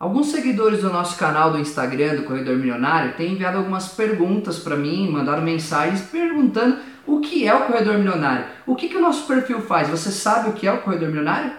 Alguns seguidores do nosso canal do Instagram do Corredor Milionário têm enviado algumas perguntas para mim, mandaram mensagens perguntando o que é o Corredor Milionário. O que, que o nosso perfil faz? Você sabe o que é o Corredor Milionário?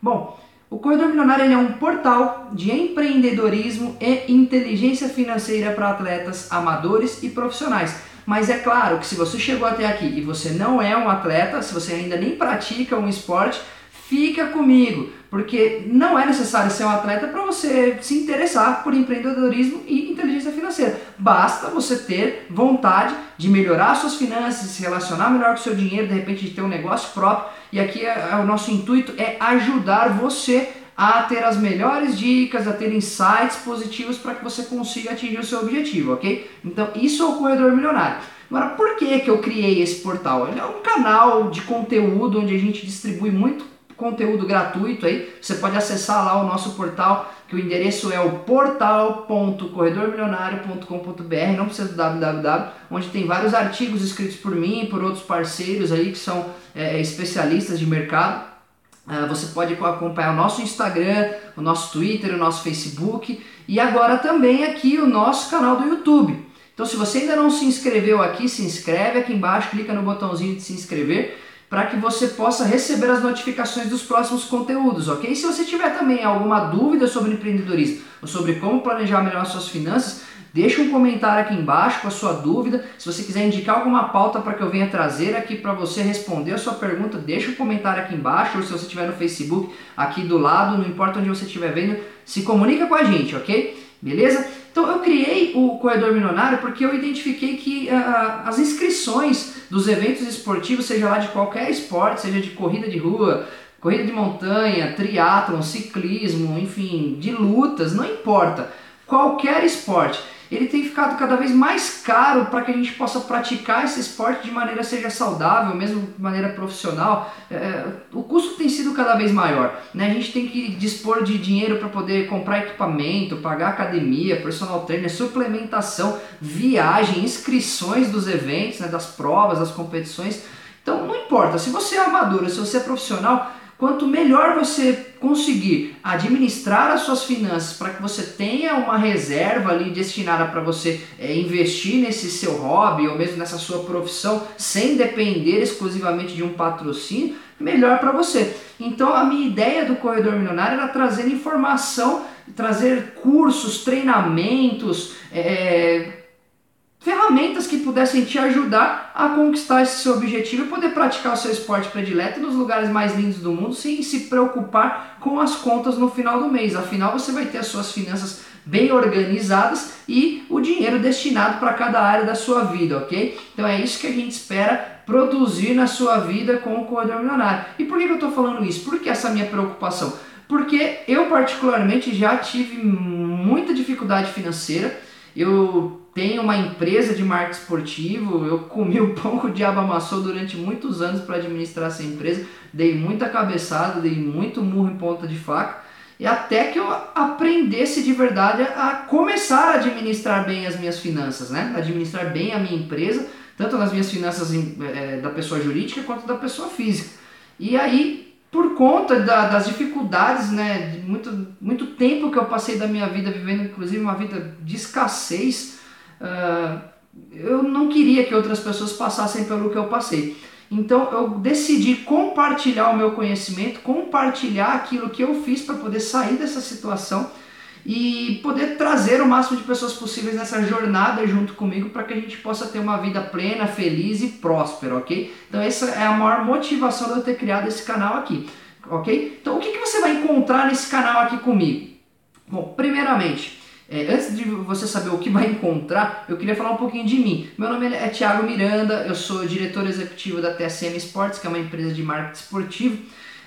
Bom, o Corredor Milionário é um portal de empreendedorismo e inteligência financeira para atletas amadores e profissionais. Mas é claro que se você chegou até aqui e você não é um atleta, se você ainda nem pratica um esporte, fica comigo, porque não é necessário ser um atleta para você se interessar por empreendedorismo e inteligência financeira. Basta você ter vontade de melhorar suas finanças, se relacionar melhor com seu dinheiro, de repente de ter um negócio próprio. E aqui é, é, o nosso intuito é ajudar você a ter as melhores dicas, a ter insights positivos para que você consiga atingir o seu objetivo, ok? Então, isso é o Corredor Milionário. Agora, por que, que eu criei esse portal? Ele é um canal de conteúdo onde a gente distribui muito conteúdo gratuito aí. Você pode acessar lá o nosso portal, que o endereço é o portal.corredormilionario.com.br, não precisa do www, onde tem vários artigos escritos por mim e por outros parceiros aí que são é, especialistas de mercado. Uh, você pode acompanhar o nosso Instagram, o nosso Twitter, o nosso Facebook e agora também aqui o nosso canal do YouTube. Então, se você ainda não se inscreveu aqui, se inscreve aqui embaixo, clica no botãozinho de se inscrever para que você possa receber as notificações dos próximos conteúdos, ok? Se você tiver também alguma dúvida sobre empreendedorismo ou sobre como planejar melhor suas finanças, Deixa um comentário aqui embaixo com a sua dúvida. Se você quiser indicar alguma pauta para que eu venha trazer aqui para você responder a sua pergunta, deixa um comentário aqui embaixo. Ou se você estiver no Facebook, aqui do lado, não importa onde você estiver vendo, se comunica com a gente, ok? Beleza? Então eu criei o Corredor Milionário porque eu identifiquei que uh, as inscrições dos eventos esportivos, seja lá de qualquer esporte, seja de corrida de rua, corrida de montanha, triatlon, ciclismo, enfim, de lutas, não importa. Qualquer esporte ele tem ficado cada vez mais caro para que a gente possa praticar esse esporte de maneira seja saudável, mesmo de maneira profissional. É, é, o custo tem sido cada vez maior. Né? A gente tem que dispor de dinheiro para poder comprar equipamento, pagar academia, personal trainer, suplementação, viagem, inscrições dos eventos, né? das provas, das competições. Então não importa, se você é amador, se você é profissional, Quanto melhor você conseguir administrar as suas finanças para que você tenha uma reserva ali destinada para você é, investir nesse seu hobby ou mesmo nessa sua profissão sem depender exclusivamente de um patrocínio, melhor para você. Então a minha ideia do corredor milionário era trazer informação, trazer cursos, treinamentos, é, ferramentas que pudessem te ajudar a conquistar esse seu objetivo e poder praticar o seu esporte predileto nos lugares mais lindos do mundo sem se preocupar com as contas no final do mês. Afinal, você vai ter as suas finanças bem organizadas e o dinheiro destinado para cada área da sua vida, ok? Então é isso que a gente espera produzir na sua vida com o Corredor Milionário. E por que eu estou falando isso? Por que essa minha preocupação? Porque eu particularmente já tive muita dificuldade financeira, eu tenho uma empresa de marketing esportivo, eu comi o pão que o diabo amassou durante muitos anos para administrar essa empresa, dei muita cabeçada, dei muito murro em ponta de faca, e até que eu aprendesse de verdade a começar a administrar bem as minhas finanças, né? Administrar bem a minha empresa, tanto nas minhas finanças é, da pessoa jurídica quanto da pessoa física. E aí, por conta da, das dificuldades, né, de muito, muito tempo que eu passei da minha vida vivendo, inclusive uma vida de escassez, uh, eu não queria que outras pessoas passassem pelo que eu passei. Então eu decidi compartilhar o meu conhecimento, compartilhar aquilo que eu fiz para poder sair dessa situação e poder trazer o máximo de pessoas possíveis nessa jornada junto comigo para que a gente possa ter uma vida plena, feliz e próspera, ok? Então essa é a maior motivação de eu ter criado esse canal aqui, ok? Então o que, que você vai encontrar nesse canal aqui comigo? Bom, primeiramente, é, antes de você saber o que vai encontrar, eu queria falar um pouquinho de mim. Meu nome é Thiago Miranda, eu sou diretor executivo da TSM Sports, que é uma empresa de marketing esportivo.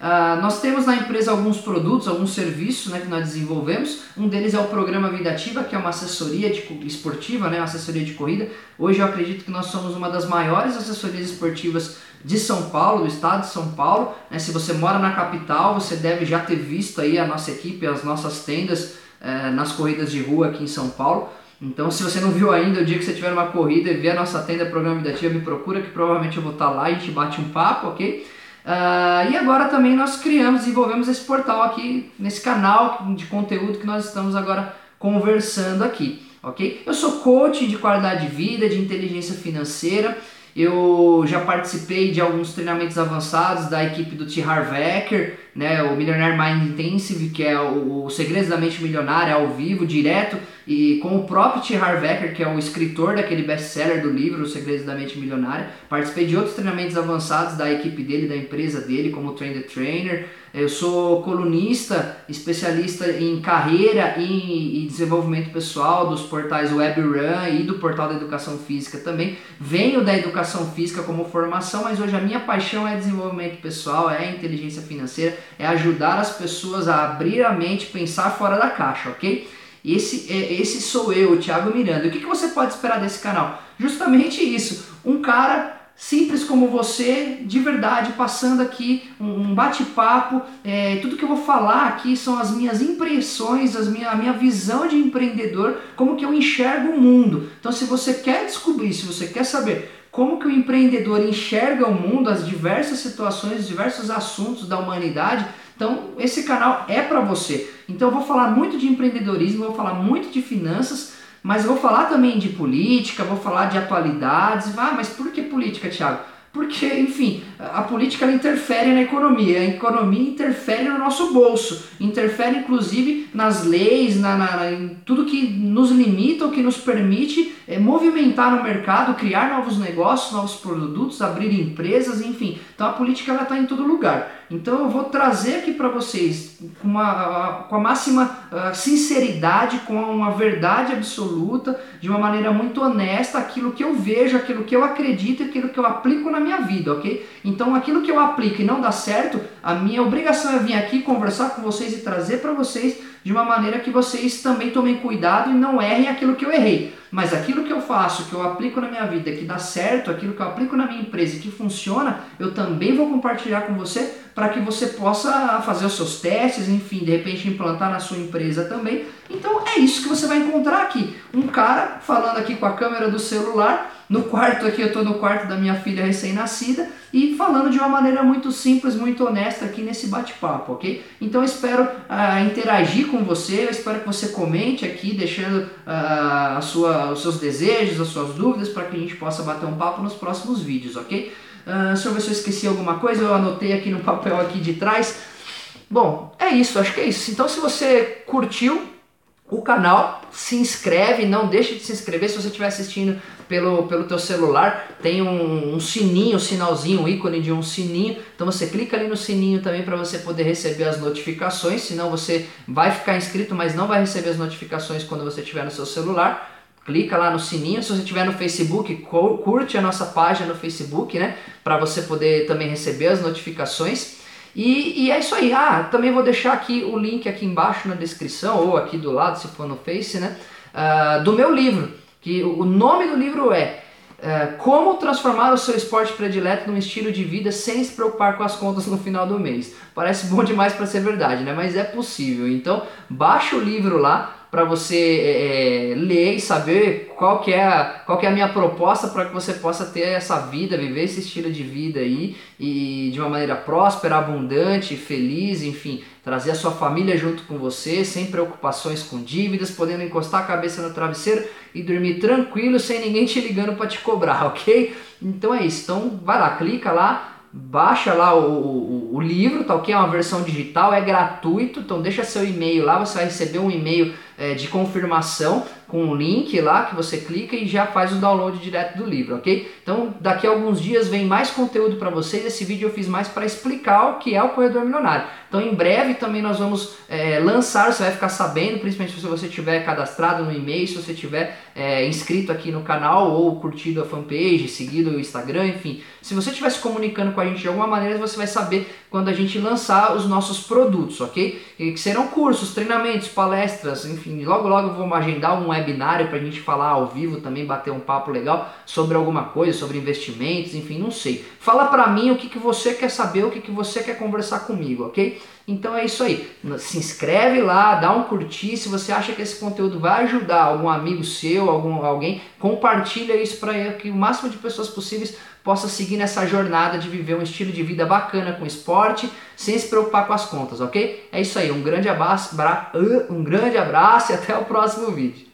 Uh, nós temos na empresa alguns produtos, alguns serviços né, que nós desenvolvemos. Um deles é o programa Vida Ativa, que é uma assessoria de, esportiva, né, uma assessoria de corrida. Hoje eu acredito que nós somos uma das maiores assessorias esportivas de São Paulo, do estado de São Paulo. Né, se você mora na capital, você deve já ter visto aí a nossa equipe, as nossas tendas é, nas corridas de rua aqui em São Paulo. Então, se você não viu ainda, o dia que você tiver uma corrida e ver a nossa tenda Programa Vida Ativa, me procura que provavelmente eu vou estar lá e a gente bate um papo, ok? Uh, e agora também nós criamos, desenvolvemos esse portal aqui, nesse canal de conteúdo que nós estamos agora conversando aqui, ok? Eu sou coach de qualidade de vida, de inteligência financeira, eu já participei de alguns treinamentos avançados da equipe do T. Harv Eker, né, o Millionaire Mind Intensive, que é o, o Segredos da Mente Milionária ao vivo, direto, e com o próprio T. Harv Eker, que é o escritor daquele best-seller do livro, Os Segredos da Mente Milionária. Participei de outros treinamentos avançados da equipe dele, da empresa dele, como o Train the Trainer. Eu sou colunista, especialista em carreira e, e desenvolvimento pessoal dos portais WebRun e do portal da Educação Física também. Venho da Educação Física como formação, mas hoje a minha paixão é desenvolvimento pessoal, é inteligência financeira é ajudar as pessoas a abrir a mente, pensar fora da caixa, ok? Esse, é, esse sou eu, Thiago Miranda. O que, que você pode esperar desse canal? Justamente isso, um cara simples como você, de verdade, passando aqui um, bate-papo. É, tudo que eu vou falar aqui são as minhas impressões, as minha, a minha visão de empreendedor, como que eu enxergo o mundo. Então, se você quer descobrir, se você quer saber como que o empreendedor enxerga o mundo, as diversas situações, os diversos assuntos da humanidade. Então, esse canal é para você. Então, eu vou falar muito de empreendedorismo, vou falar muito de finanças, mas vou falar também de política, vou falar de atualidades. Ah, mas por que política, Thiago? Porque, enfim, a política interfere na economia, a economia interfere no nosso bolso, interfere inclusive nas leis, na, na em tudo que nos limita ou que nos permite é, movimentar no mercado, criar novos negócios, novos produtos, abrir empresas, enfim. Então a política está em todo lugar. Então eu vou trazer aqui para vocês com, uma, com a máxima sinceridade, com uma verdade absoluta, de uma maneira muito honesta, aquilo que eu vejo, aquilo que eu acredito, aquilo que eu aplico na minha vida, ok? Então aquilo que eu aplico e não dá certo, a minha obrigação é vir aqui conversar com vocês e trazer para vocês de uma maneira que vocês também tomem cuidado e não errem aquilo que eu errei. Mas aquilo que eu faço, que eu aplico na minha vida, que dá certo, aquilo que eu aplico na minha empresa que funciona, eu também vou compartilhar com você para que você possa fazer os seus testes, enfim, de repente implantar na sua empresa também. Então é isso que você vai encontrar aqui. Um cara falando aqui com a câmera do celular no quarto aqui, eu estou no quarto da minha filha recém-nascida e falando de uma maneira muito simples, muito honesta aqui nesse bate-papo, ok? Então eu espero uh, interagir com você, eu espero que você comente aqui, deixando uh, a sua, os seus desejos, as suas dúvidas, para que a gente possa bater um papo nos próximos vídeos, ok? Uh, eu ver se eu esqueci alguma coisa, eu anotei aqui no papel aqui de trás. Bom, é isso, acho que é isso. Então se você curtiu o canal, se inscreve, não deixe de se inscrever se você estiver assistindo pelo, pelo teu celular, tem um, um, sininho, um sinalzinho, um ícone de um sininho, então você clica ali no sininho também para você poder receber as notificações, senão você vai ficar inscrito, mas não vai receber as notificações quando você estiver no seu celular. Clica lá no sininho, se você estiver no Facebook, curte a nossa página no Facebook, né, para você poder também receber as notificações. E, e, é isso aí. Ah, também vou deixar aqui o link aqui embaixo na descrição, ou aqui do lado, se for no Face, né? Uh, do meu livro que o nome do livro é, é Como Transformar o Seu Esporte Predileto num Estilo de Vida Sem Se Preocupar com as Contas no Final do Mês. Parece bom demais para ser verdade, né? Mas é possível. Então, baixa o livro lá para você é, é, ler e saber qual que é a, qual que é a minha proposta para que você possa ter essa vida, viver esse estilo de vida aí e de uma maneira próspera, abundante, feliz, enfim, trazer a sua família junto com você, sem preocupações com dívidas, podendo encostar a cabeça no travesseiro e dormir tranquilo, sem ninguém te ligando para te cobrar, ok? Então é isso. Então vai lá, clica lá, baixa lá o, o, o livro, tá ok? É uma versão digital, é gratuito, então deixa seu e-mail lá, você vai receber um e-mail é, de confirmação com um link lá que você clica e já faz o download direto do livro, ok? Então daqui a alguns dias vem mais conteúdo para vocês. Esse vídeo eu fiz mais para explicar o que é o corredor milionário. Então em breve também nós vamos é, lançar, você vai ficar sabendo, principalmente se você tiver cadastrado no e-mail, se você tiver é, inscrito aqui no canal ou curtido a fanpage, seguido o Instagram, enfim. Se você estiver se comunicando com a gente de alguma maneira, você vai saber quando a gente lançar os nossos produtos, ok? E que serão cursos, treinamentos, palestras, enfim enfim, logo logo vou agendar um webinário para a gente falar ao vivo também, bater um papo legal sobre alguma coisa, sobre investimentos, enfim, não sei. Fala para mim o que, que você quer saber, o que, que você quer conversar comigo, ok? Então é isso aí. Se inscreve lá, dá um curtir. Se você acha que esse conteúdo vai ajudar algum amigo seu, algum, alguém, compartilha isso para que o máximo de pessoas possíveis possa seguir nessa jornada de viver um estilo de vida bacana com esporte, sem se preocupar com as contas, ok? É isso aí. Um grande abraço, um grande abraço e até o próximo vídeo.